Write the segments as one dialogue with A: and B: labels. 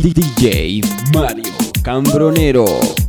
A: DJ Mario Cambronero.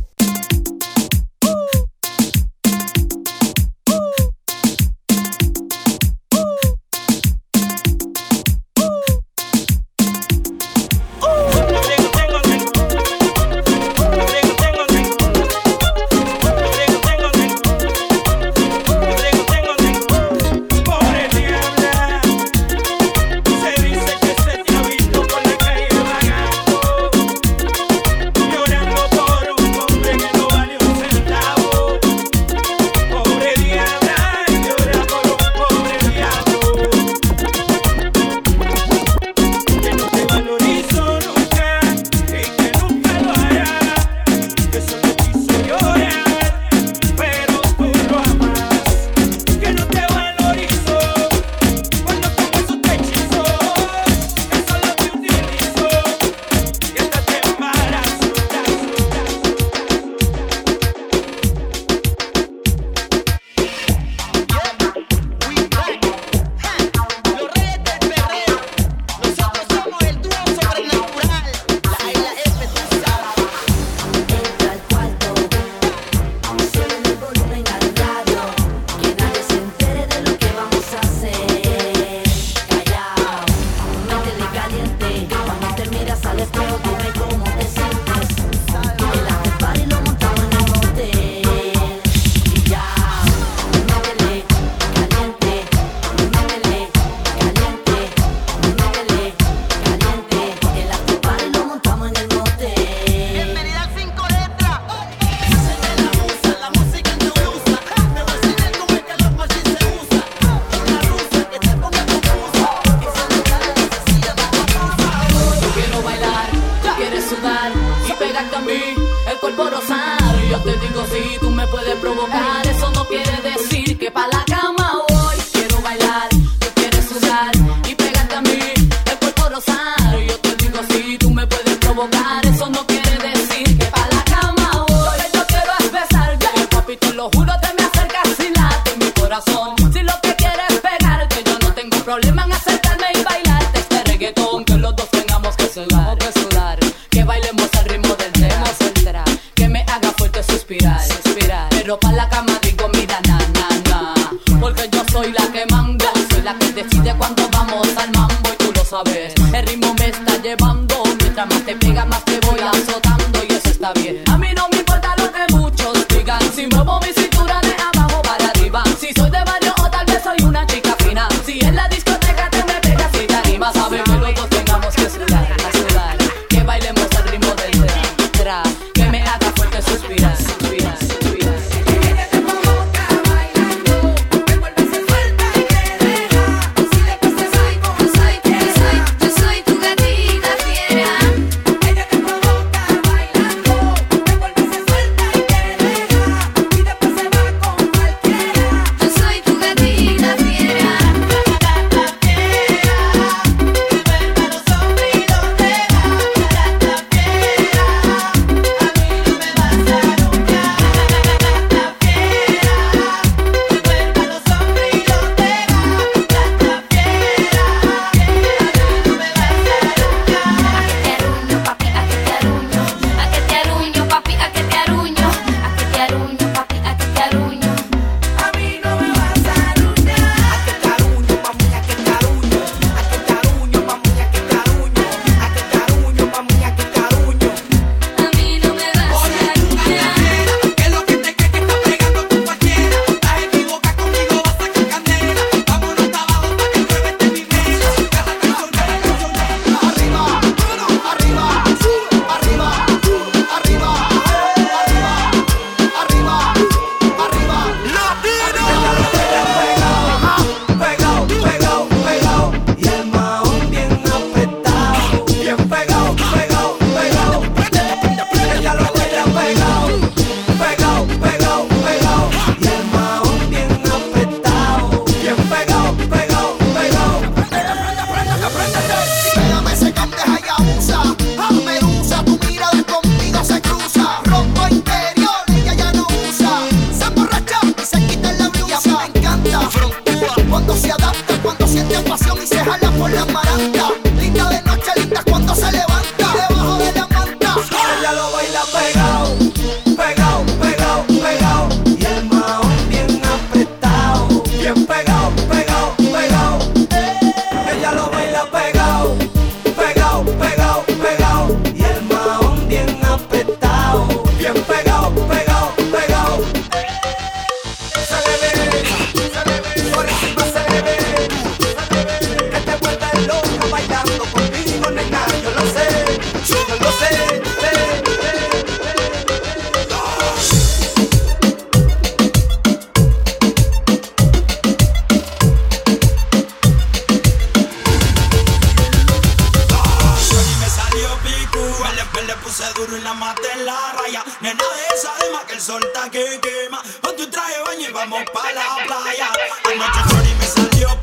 B: que el sol está que
C: quema. Ponte un traje baño y vamos pa' la playa. Anoche Chori me salió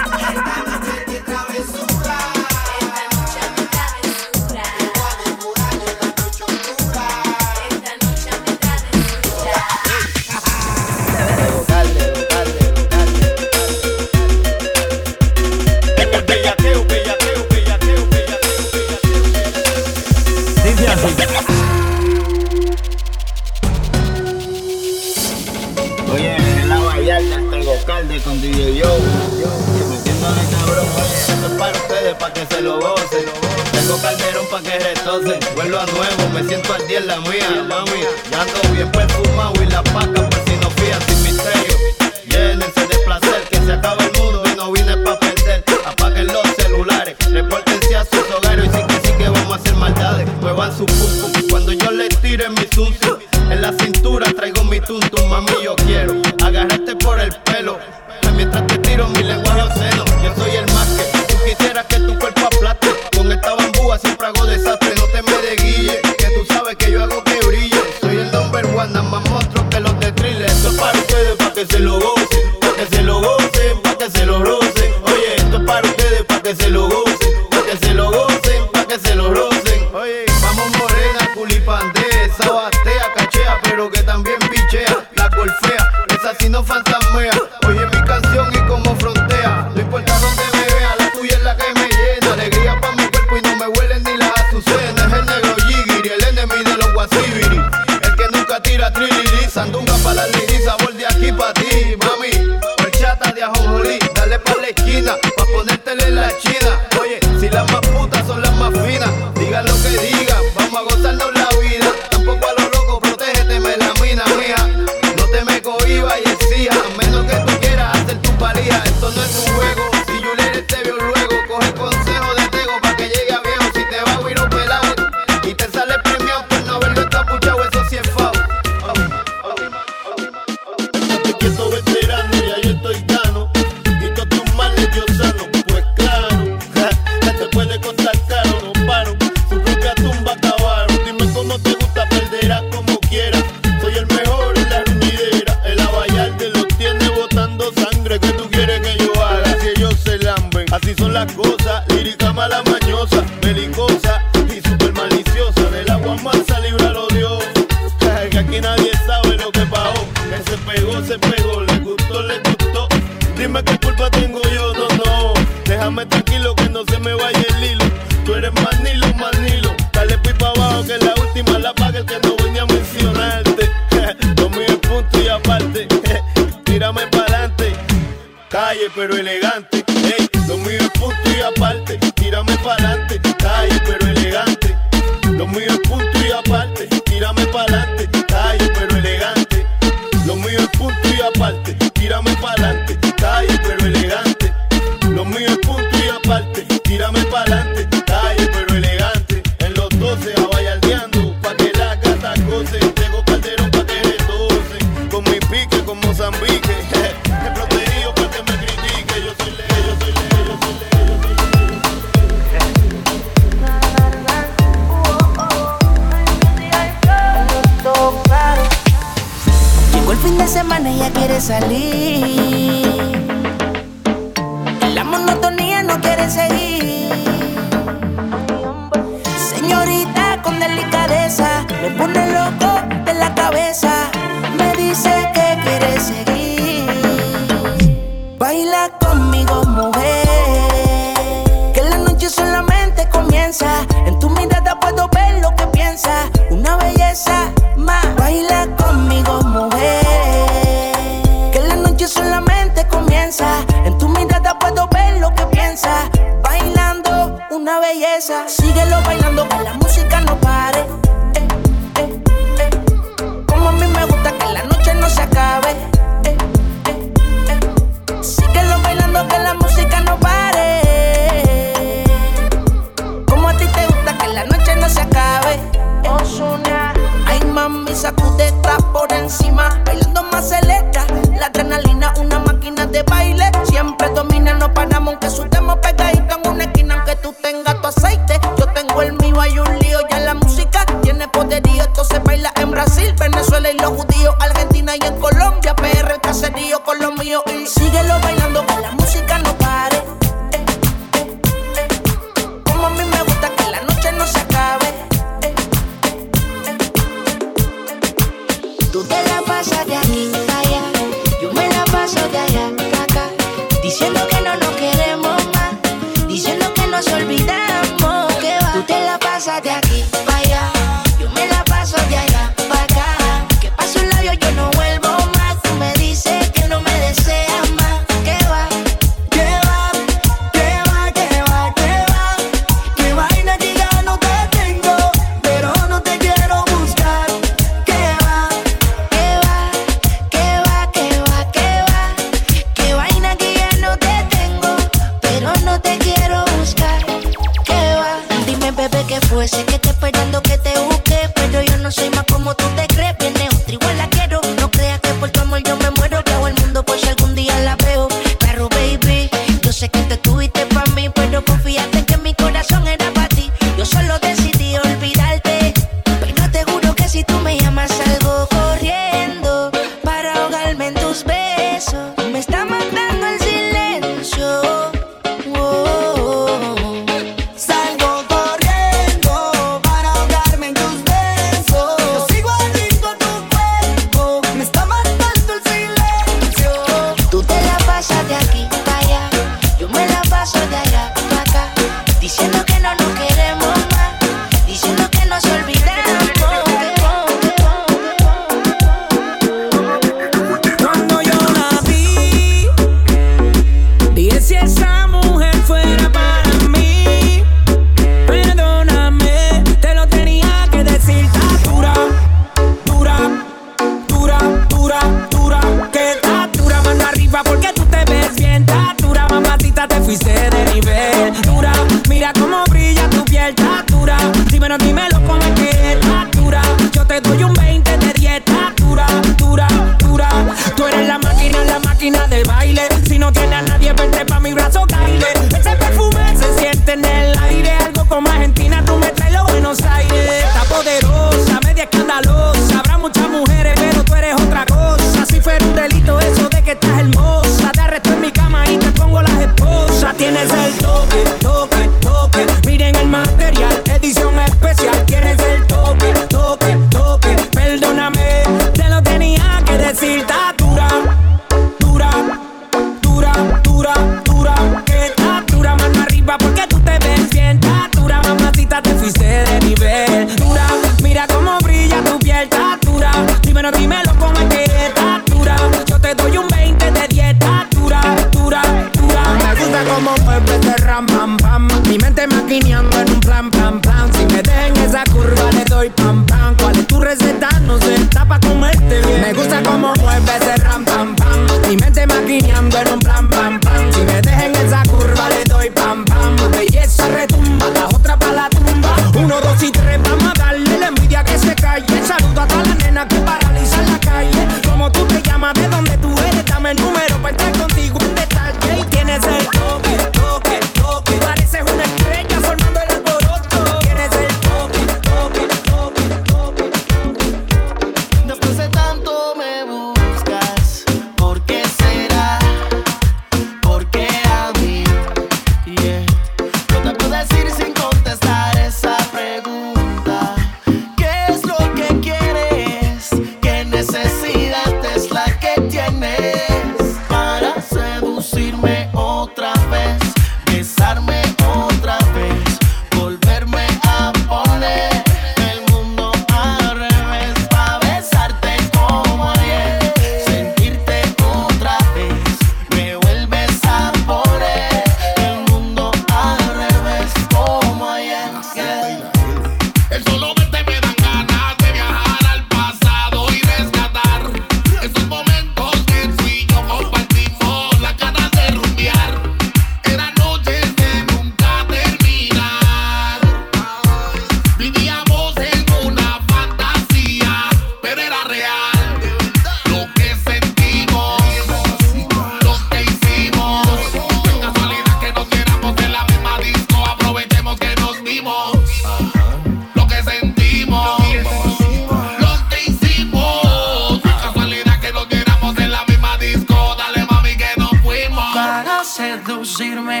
C: Ya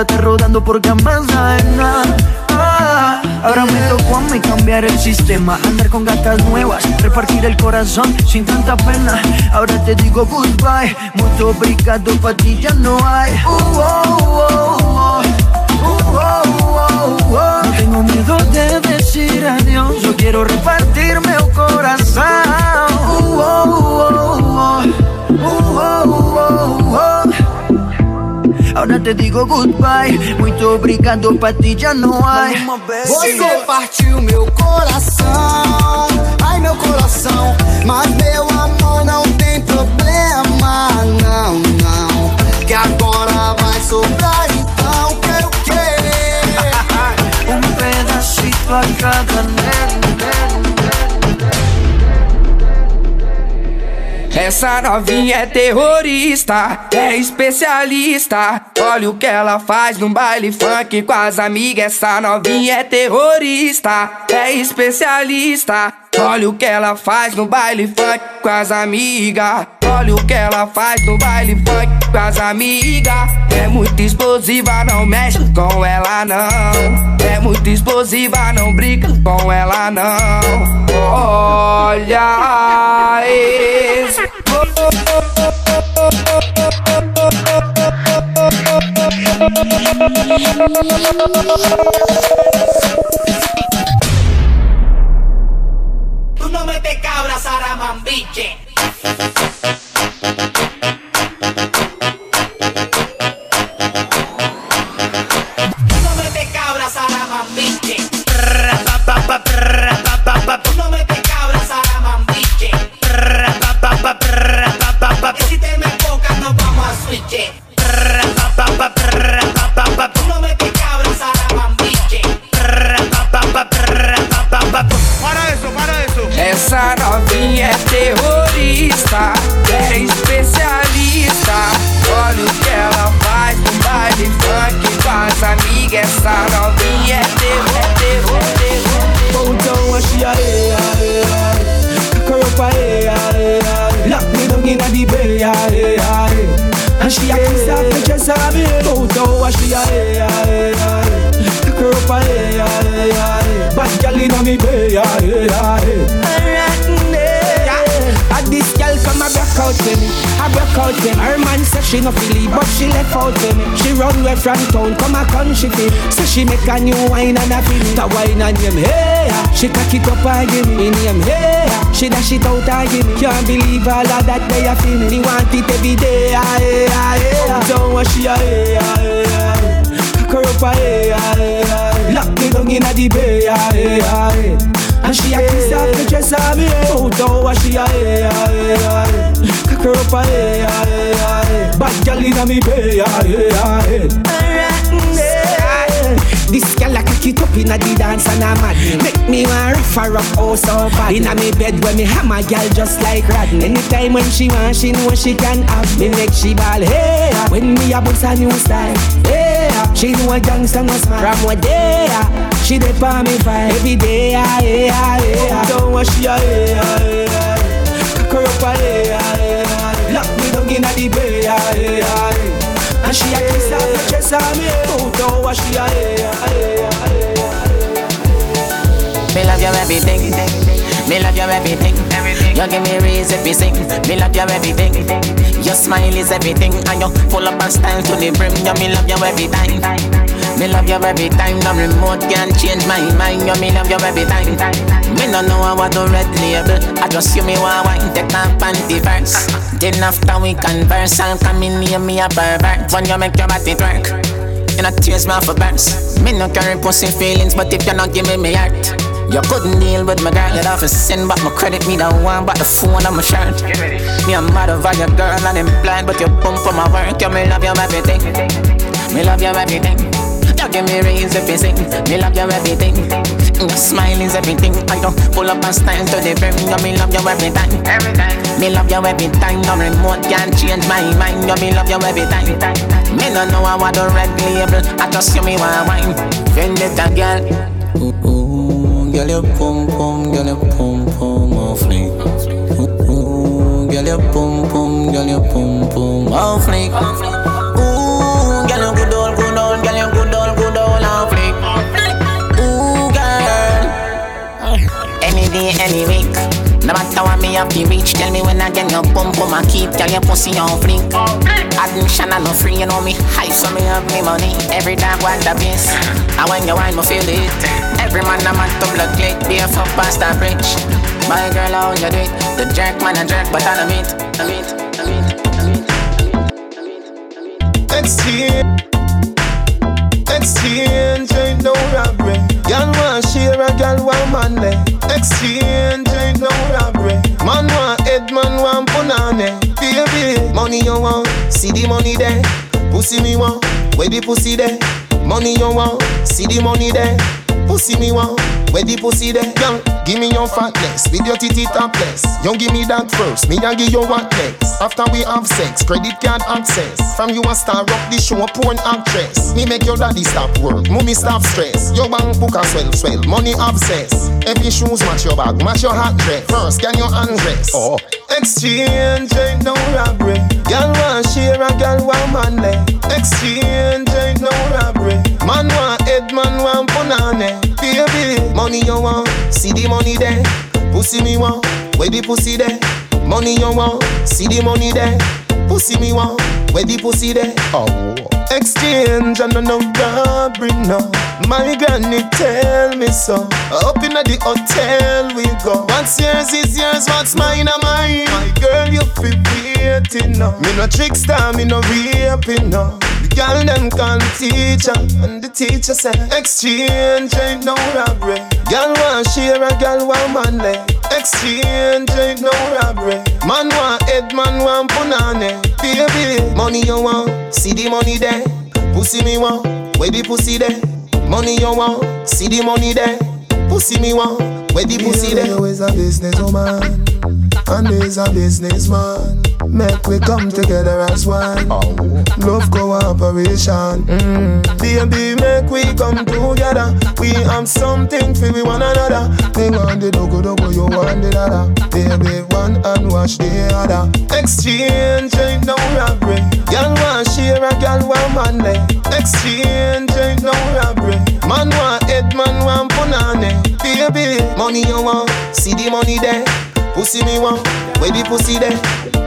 C: estar rodando por camas nada. Ah, ahora me tocó a mí cambiar el sistema. Andar con gatas nuevas, repartir el corazón sin tanta pena. Ahora te digo goodbye. Mucho obrigado, pa' ti ya no hay. Uh, oh, oh, te digo goodbye. Muito obrigado, pra ti já não há.
D: Você partiu meu coração. Ai, meu coração. Mas meu amor não tem problema. Não, não. Que agora vai sobrar, então quero querer.
C: um pedacito a cada nele.
E: Essa novinha é terrorista, é especialista. Olha o que ela faz no baile funk com as amigas. Essa novinha é terrorista, é especialista. Olha o que ela faz no baile funk com as amigas. Olha o que ela faz no baile funk com as amigas. É muito explosiva, não mexe com ela não. É muito explosiva, não brinca com ela não. Olha esse.
F: Cómete cabra,
C: saramambiche. A
G: country feel. So she make a new wine and a feel. The wine and him, hey. She cock it up and give me in him, hey. She dash it out and give. Can't believe all of that way I feel me. Want it every day, ah, hey, ah, hey. Don't want she, ah, hey, ah, hey, ah. Cock her up, ah, hey, ah, hey, ah. Lock me down inna the bay, ah, hey, ah, hey. And she a kiss off the dress on me Out how what she a hey, hey, hey Cock her up a hey, hey, hey Bad gal inna me bay, hey, hey a up inna the dance and I'm mad Make me want rough her up oh so bad. Inna me bed when me hammer gal just like Rodney. Anytime when she want she know she can have me. Make she ball hey ah. When me a bust a new style hey ah. She know a gangster no smile. From what day ah. She dey for me fire. Every day yeah yeah yeah Don't want she a hey yeah Cock her up a yeah Lock me down inna the bay yeah yeah and she a kiss off the chest on me. Out how what she a
H: Me love you everything. Me love you everything. You give me reason to sing Me love you everything. Your smile is everything And you full up of style to the brim. You me love you every time. Me love you every time. No remote can change my mind. You me love you every time. Me no know how to red label. I just you me want wine. Take my panty first. Then after we converse I'll come in near me a pervert. When you make your body twerk You know tears my a burst Me no carry pussy feelings But if you not give me my heart you couldn't deal with my girl, you'd have to send back my credit. Me the one, but the phone on my shirt. Me a mad over your girl and I'm blind, but you bump for my work. You me love you everything. Me love you everything. You give me raise if you sing. Me love you everything. Mm, your smile is everything. I don't pull up and stand to the brim. You me love you every time. Every time. Me love you every time. No remote can change my mind. You me love you every time. Me no know I do red label. I just you me want wine. Vendetta girl. Girl your pum pum, girl your pum pum off fleek. Ooh, girl your pum pum, girl your pum pum off fleek. Ooh, girl good good girl good good. Ooh, girl. Any day, any week. No matter what me have to reach, tell me when I get your bum bum I keep tell your pussy on fleek. Admission I no free, you know me high, so me have me money. Every time what the best, and when you wine, me feel it. Every man I'm at to blood click, be a fuck past that bridge. My girl, how you do it? The jerk man a jerk, but I don't meet, I meet, I meet, I I
I: ain't no robbery. Girl want share a girl want money. Exchange you want, see the money there. Pussy me want, where the pussy there. Money you want, see the money there. Pussy me want, where the pussy there. Girl, give me your fatness with your titty topless. You give me that first, me I give you what next. After we have sex, credit card access. From you a star up the show, porn actress. Me make your daddy stop work, mommy stop stress. Your bank book a swell swell, money obsess. Every shoes match your bag, match your hat dress. First, can you undress? Oh. Exchange ain't no robbery. Girl want share a girl want money. Exchange the money there. Pussy me want, where the pussy there. Money you want, see the money there. Pussy me want, where the pussy there. Oh. Exchange and no robbery no. My granny tell me so. Up in the hotel we go. What's yours is yours, what's mine are mine. My girl, you feel waiting now. Me no trickster, me no raping no. Girl them call the teacher, and the teacher said, exchange ain't no robbery. Girl want share a girl want money. Exchange ain't no robbery. Man want head, man want punani. Baby, money you want, see the money there. Pussy me want, where the pussy there. Money you want, see the money there. Pussy me want, where the pussy there.
J: You is a businesswoman, and is a businessman. Make we come together as one. Love cooperation. Mm.
I: Baby, make we come together. We have something for we one another.
J: Me want the dogo dogo, you want the dada. Baby, one and wash the other.
I: Exchange ain't no robbery. Girl want share a girl want money. Exchange ain't no robbery. Man want head, man want punani. Baby, money you want, see the money there. Pussy me want, where the pussy there?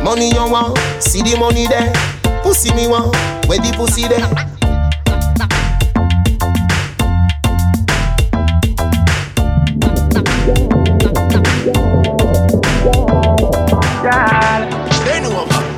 I: Money you want, see the money there. Pussy me want, where the pussy there?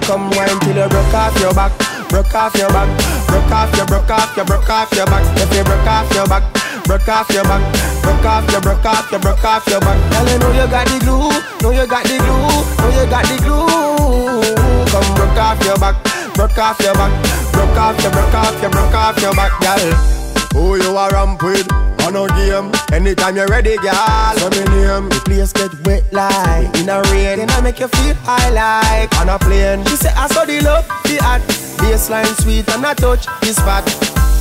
G: Come wine till you broke off your back, broke off your back, broke off your, broke off your, broke off your back. If you broke off your back, broke off your back, broke off your, broke off your, broke off your back. Girl, you know you got the glue, know you got the glue, know you got the glue. Come broke off your back, broke off your back, broke off your, broke off your, broke off your back, girl.
J: Who you are ramp with? On a game. Anytime you're ready, girl. So me name.
G: The place get wet like in a rain. Then I make you feel high like on a plane. She say I saw the love, the art. Baseline sweet and I touch this spot.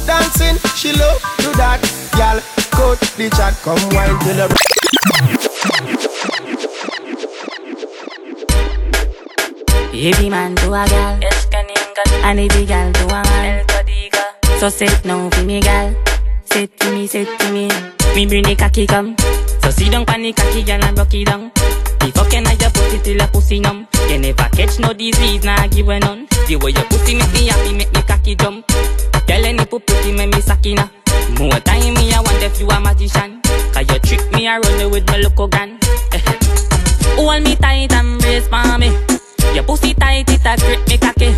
G: Dancing, she love do that. Girl, coat the chat, come wine till the
K: Every man to a gal, and every gal to a man. So sit now for me, gal. Sit to me, sit to me. Me bring the cocky come. So sit down pan the cocky, gal, and rock it down. The fucking I your pussy till your pussy numb. You never catch no disease, nah give a none. The way your pussy make me happy, make me cocky jump. Girl, any put pretty, make me sakina. More time me, I wonder if you a magician. Cause you trick me, I run with my local gun. Eh. Hold me tight and brace for me. Your pussy tight, it a grip me cocky.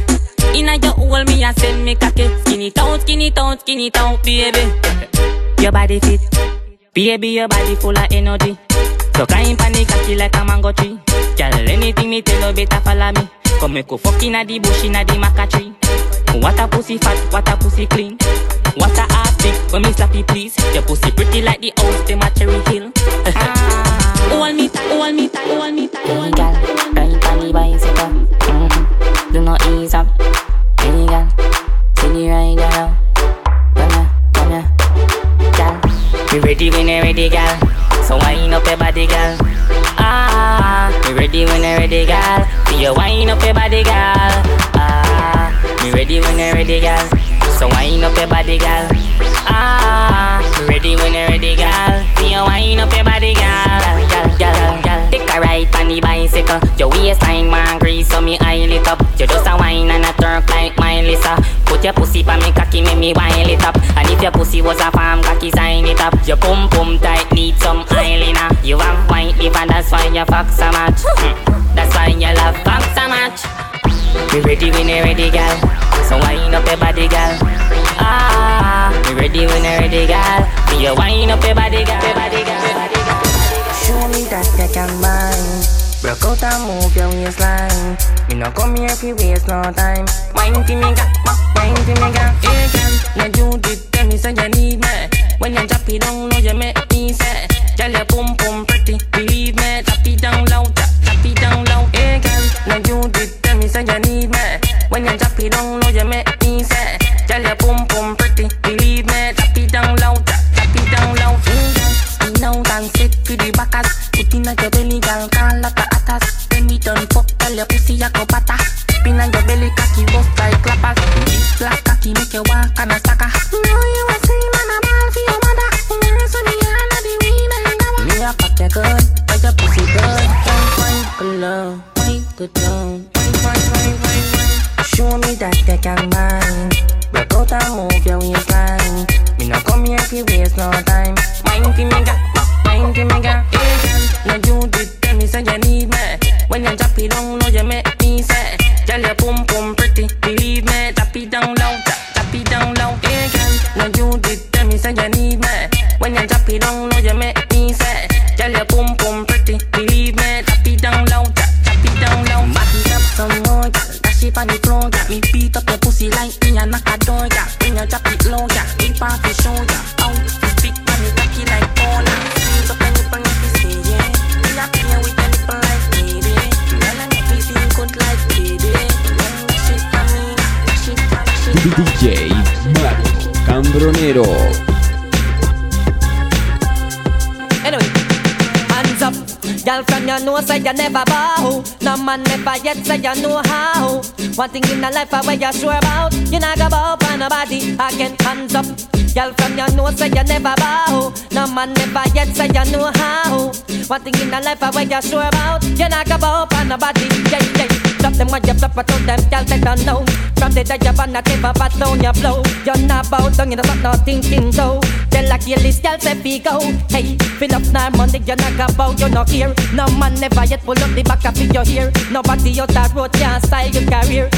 K: Inna your hole, me a send me cocky. Skinny town, skinny town, skinny town, baby. Your body fit, baby, your body full of energy. So kind panic cocky like a mango tree. Girl, anything me tell you better follow me. Come make go fuck inna the bush inna the maca tree. What a pussy fat, what a pussy clean. What a ass big when me slappy please. Your pussy pretty like the house, them a cherry hill. Hold me tight, hold me tight, hold me tight. Hey girl, ride on the bicycle. Mm-hmm. Do not ease up. Hey girl, see the rider now. Come here, come here, girl. We ready when you ready, girl. So wind up your body, girl. Ah, we ready when you ready, girl. See you wind up your body, girl. Ah, we ready when you ready, girl. So wind up your body, girl. Ah, we ready when you ready, girl. See you wind up your body, girl. Ride on the bicycle. Your waistline man grease, so me eye lit up. You just a wine and a turk like my Lisa. Put your pussy pa me cocky, make me wine it up. And if your pussy was a farm cocky, sign it up. Your pum pum tight, need some eyeliner. You have white liver, that's why you fuck so much. Hmm. That's why you love fuck so much. We ready when you ready, girl. So wind up your body, girl. Ah, we ready when you ready, girl. When you wind up your body, girl. Your body, girl. Your body, girl. Me that you can bind. Broke out and move your waistline. Me no come here if you waste no time. Wine to me, girl. Wine to me, girl. Hey, girl. Now you did tell me say you need me. When you drop it down, know you make me say. Girl, your pum pum pretty, believe me. Drop it down low,
A: Cambronero.
L: Anyway, hands up. Girl from you know say you never bow. No man never yet say you know how. One thing in the life I where you sure about. You not go bow for nobody. I can hands up. Girl from your know say you never bow. No man never yet say you know how. One thing in the life I where you sure about. You not go bow on nobody. Yeah, yeah. Drop them when you flop, I told them, girl, they don't know. From the day you want to tip up, down your blow. You're not bow down, not, not thinking so. Your list, girl, say fi go. Hey, fill up now money, you're not go bow, you're not here. No man never yet pull up the back of your hair. Nobody out that road can style your career.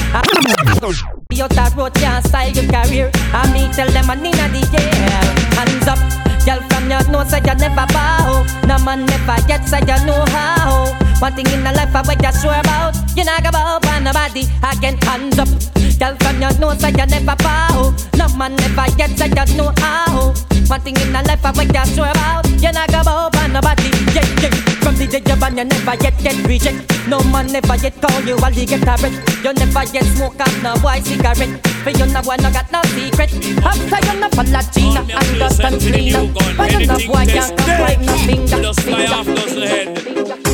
L: You that road can't style your career. I me tell them I need the air. Hands up, girl from your nose say you never bow. No man never yet say you know how. One thing in the life I what you sure about. You not bow on nobody again. Hands up, girl from your nose say you never bow. No man never yet say you know how. One thing in the life I what you sure about. You're not go bow on nobody. Yeah, yeah. From the day you born you never yet get reject. No man never yet call you while you get a breath. You never yet smoke up no boy cigarette. For you no one no got no secret. After you no Latina and dust and cleaner. But you no boy can't come right no finger.
M: Just fly off those head.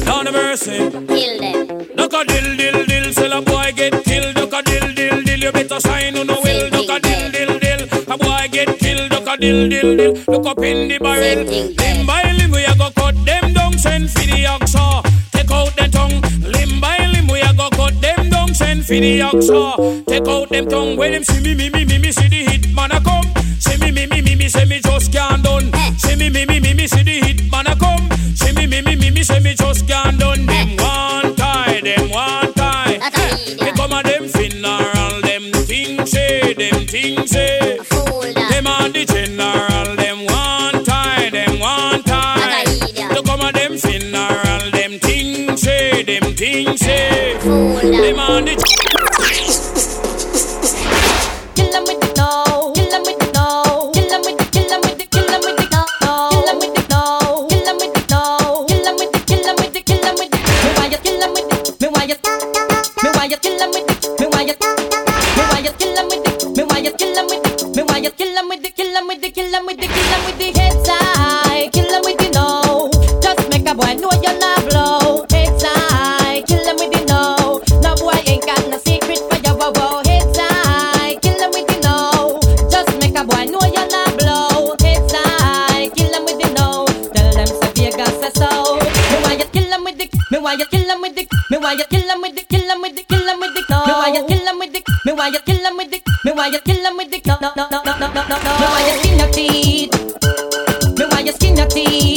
M: Down the mercy. Kill them. A dill dill dill. Look up in the barrel. Limb by limb we a go cut them down. Send for the oxa. Take out the tongue. Limb by limb we a go cut them down. Send for the oxa. Take out them tongue. When them see me me me me me see the hit man a come. See me me me me me say me just can't done. See me me me me me see the hit man a come. See me me me me me say me just can't done. Them one tie, them one tie. Me come a them funeral, them things say, them things say. Things say. Them on the
L: why you kill him with the kill him with the kill him with the no. Me why you kill him with the me why you kill him with the me why you kill him with the no no no no no no no. Me why you skin your teeth? Me why you skin your teeth?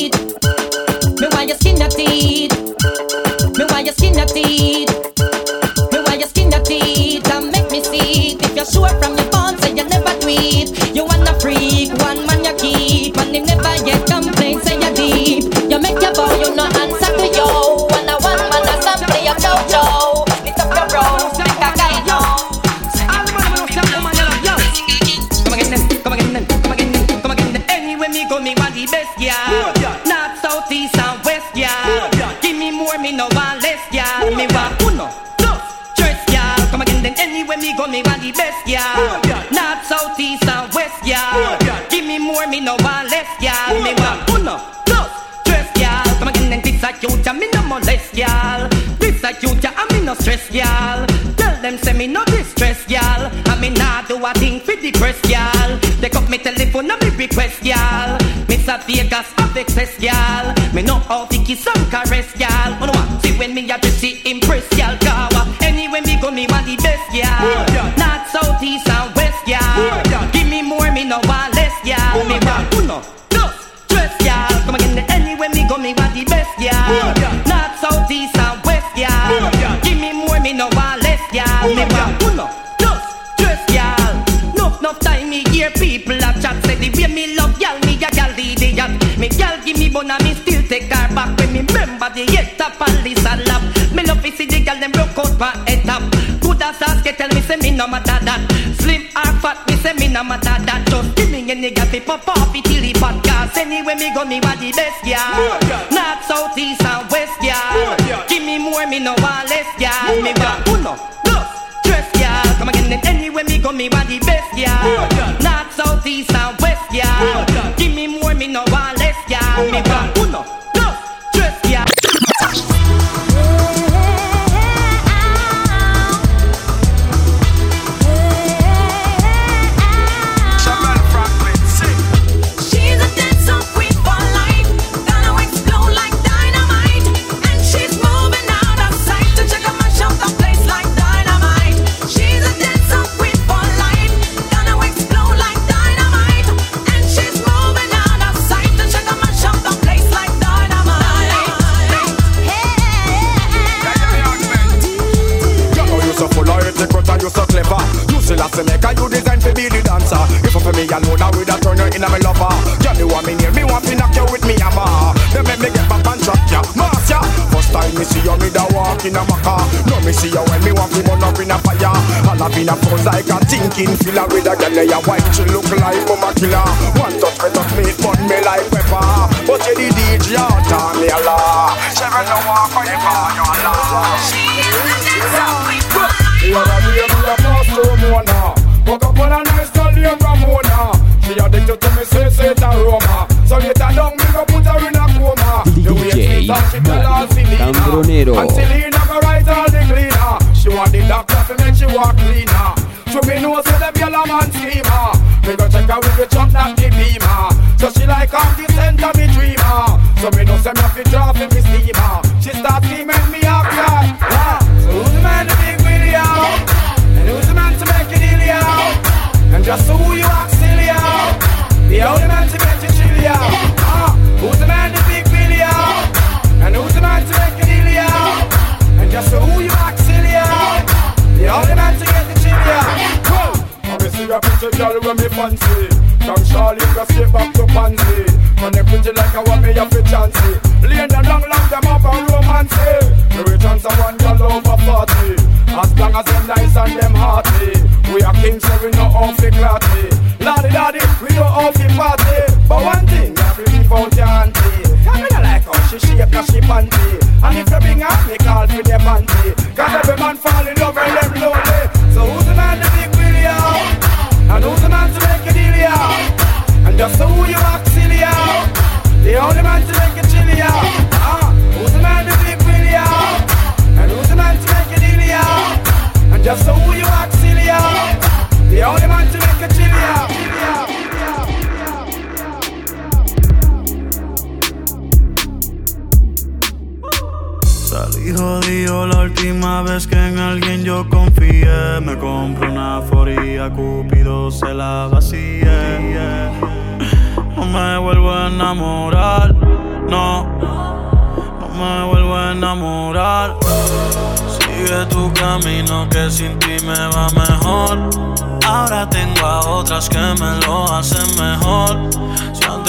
N: I would have turn you in a me lover. Girl, you want me near me, want to knock you with me hammer. Then make me get back and chop ya, mass ya. First time me see you, me da walk in a maca. No me see you when me want to burn up in a fire. All up in a pose like a thinking filler with a girl, ya white she look like mama killer. One touch me touch me, burn me like pepper. But you the DJ, oh, tell me a la. She no walk on your car, you a la. You a me a me a pass to Mona. Woke up on a She addicted to me, say it aroma. So later down, me go put her in a coma. The way she talk, she tell her Selena. And Selena go write all the cleaner. She want the doctor to make she walk cleaner. To me know say them yellow man schemer. Me go check her with the that the beamer. So she like I'm the center me dreamer. So me know say me have to drop in me fancy From Charlie go straight back to Pansy When they pretty like I want me a chancy Laying them long long them up and romance we chance a one girl over 40 As long as them nice and them hearty We are kings so we know how fi clatty Lordy lordy we know how fi party But one thing I believe out your auntie Cause me not like how she shape cause she panty And if you bring her me call for the panty Cause every man fall in love and
O: la última vez que en alguien yo confié. Me compré una foría, Cupido se la vacía. No me vuelvo a enamorar, no. No me vuelvo a enamorar. Sigue tu camino que sin ti me va mejor. Ahora tengo a otras que me lo hacen mejor.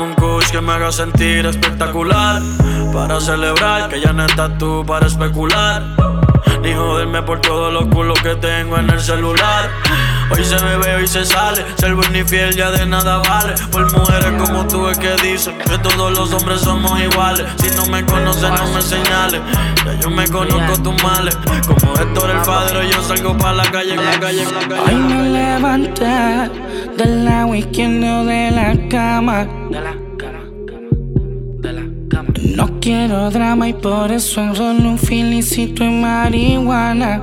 O: Un kush que me haga sentir espectacular. Para celebrar que ya no estás tú para especular. Ni joderme por todos los culos que tengo en el celular. Hoy se bebe, hoy se sale. Ser buen y fiel ya de nada vale. Por mujeres como tú es que dicen que todos los hombres somos iguales. Si no me conoces, no me señales. Ya yo me conozco tus males. Como Héctor el padre, yo salgo para la calle, en la calle, en la calle.
G: Hoy me levanté de la izquierda de la cama. No quiero drama y por eso solo un felicito en marihuana.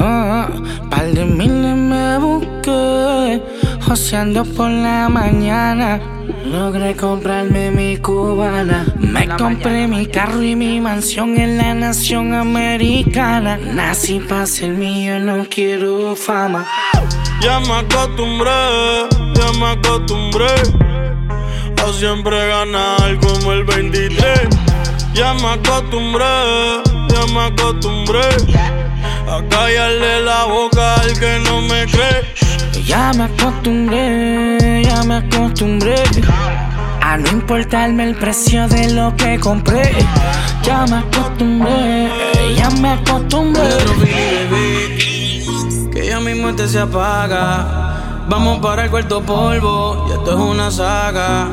G: Oh, par de miles me busqué, joseando por la mañana. Logré comprarme mi cubana. Me compré mi carro y mi mansión en la nación americana. Nací para ser mío, no quiero fama.
O: Ya me acostumbré, ya me acostumbré a siempre ganar como el 23. Ya me acostumbré, ya me acostumbré a callarle la boca al que no me cree.
G: Ya me acostumbré, ya me acostumbré a no importarme el precio de lo que compré. Ya me acostumbré, ya me acostumbré.
O: Pero baby, que ya mi muerte se apaga. Vamos para el cuarto polvo, y esto es una saga.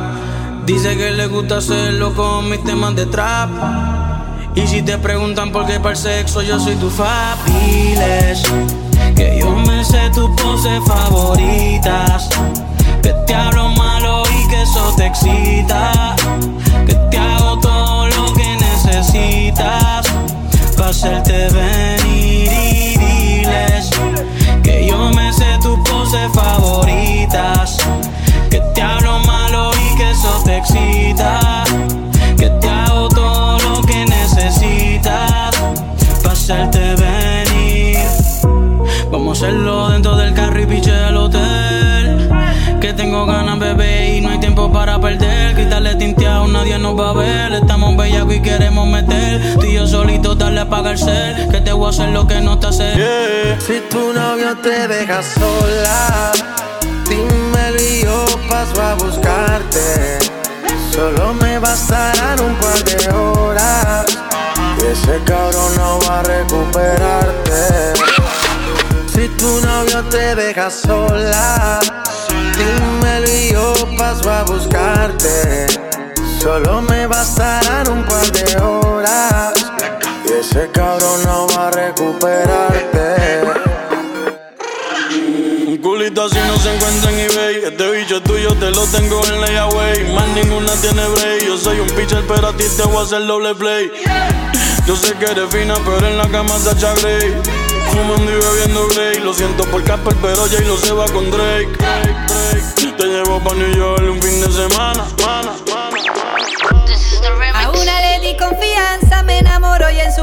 O: Dice que le gusta hacerlo con mis temas de trap. Y si te preguntan por qué para el sexo, yo soy tu fabiles. Que yo me sé tus poses favoritas. Que te hablo malo y que eso te excita. Que te hago todo lo que necesitas. Pa' hacerte venir y diles. Que yo me sé tus poses favoritas. Que te hablo malo
P: y que eso te excita. Que te hago todo lo que necesitas.
O: Pasarte venir. Vamos a hacerlo dentro del carro y piche del hotel. Que tengo ganas, bebé, y no hay tiempo para perder. Nadie nos va a ver. Estamos bellacos y queremos meter. Tú y yo solito darle a pagar ser. Que te voy a hacer lo que no te hace.
Q: Si tu novio te deja sola, dímelo y yo paso a buscarte. Solo me bastarán un par de horas. Y ese cabrón no va a recuperarte. Si tu novio te deja sola, dímelo y yo paso a buscarte. Solo me bastarán un par de horas. Y ese cabrón no va a recuperarte.
O: Un culito así no se encuentra en eBay. Este bicho es tuyo, te lo tengo en layaway. Más ninguna tiene break. Yo soy un pitcher, pero a ti te voy a hacer doble play. Yo sé que eres fina, pero en la cama Sacha Grey. Fumando y bebiendo Grey. Lo siento por Casper, pero Jay lo se va con Drake. Te llevo pa' New York un fin de semana.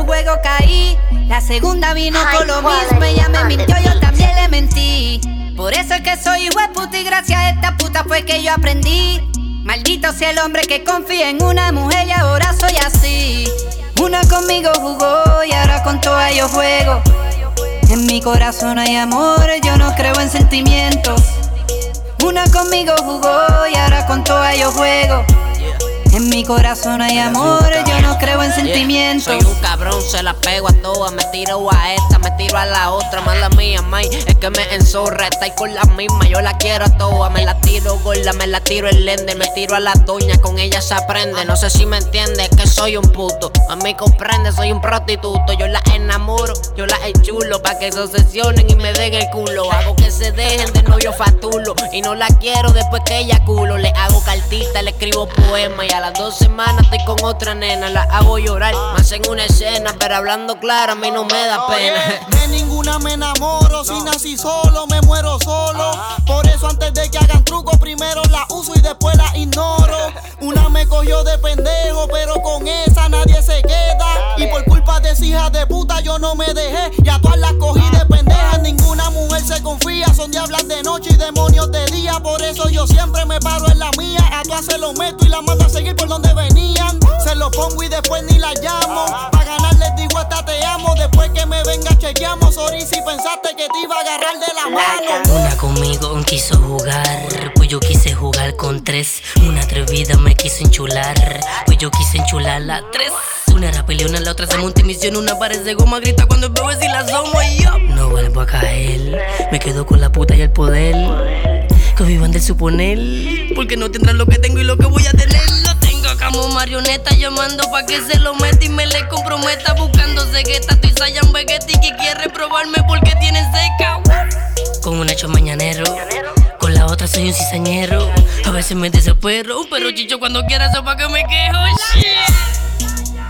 R: Su juego caí. La segunda vino con lo mismo, ella me mintió, yo también le mentí. Por eso es que soy puta y gracias a esta puta fue que yo aprendí. Maldito sea el hombre que confía en una mujer y ahora soy así. Una conmigo jugó y ahora con toda yo juego. En mi corazón hay amor, yo no creo en sentimientos. Una conmigo jugó y ahora con toda yo juego. En mi corazón hay amor, yo no creo en sentimientos.
S: Soy un cabrón, se la pego a todas. Me tiro a esta, me tiro a la otra. Mala mía, may, es que me enzorra. Está ahí con la misma, yo la quiero a todas. Me la tiro gorda, me la tiro el lende. Me tiro a la doña, con ella se aprende. No sé si me entiendes, que soy un puto. A mí comprende, soy un prostituto. Yo la enamoro, yo la chulo Pa' que se obsesionen y me den el culo. Hago que se dejen de novio fatulo. Y no la quiero después que ella culo. Le hago cartita, le escribo poema y a las dos semanas estoy con otra nena, la hago llorar, más en una escena, pero hablando claro a mí no me da pena.
T: De ninguna me enamoro, si nací solo, me muero solo. Por eso antes de que hagan truco, primero la uso y después la ignoro. Una me cogió de pendejo, pero con esa nadie se queda. Y por culpa de esa hija de puta yo no me dejé, y a todas las cogí de pendeja. Se confía, son diablas de noche y demonios de día. Por eso yo siempre me paro en la mía, a todas se lo meto y la mando a seguir por donde venían. Se lo pongo y después ni la llamo. Pa' ganar les digo hasta te amo. Después que me venga chequeamos. Sorry si pensaste que te iba a agarrar de la mano.
U: Una conmigo quiso jugar, pues yo quise jugar con tres. Una atrevida me quiso enchular, pues yo quise enchular la tres. Una era peleona, la otra se monta en misión. Una parece goma, grita cuando veo si la somos y yo. No vuelvo a caer, me quedo con la puta y el poder. Que vivan de suponer, porque no tendrán lo que tengo y lo que voy a tener. Lo tengo como marioneta llamando pa' que se lo meta y me le comprometa. Buscando cegueta, estoy Sayan Vegetti que quiere probarme porque tiene seca. Con un hecho mañanero, con la otra soy un cizañero. A veces me desespero, pero chicho cuando quiera sepa que me quejo. Shit.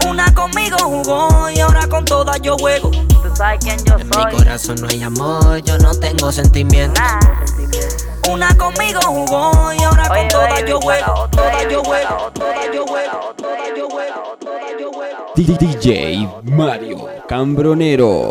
R: Una conmigo jugó y ahora con todas yo juego. Tú sabes quién yo
S: En mi corazón no hay amor, yo no tengo sentimientos.
R: Una conmigo jugó y ahora con todas yo juego. Todas yo juego, todas yo juego, todas yo juego, todas yo juego.
A: DJ Mario Cambronero.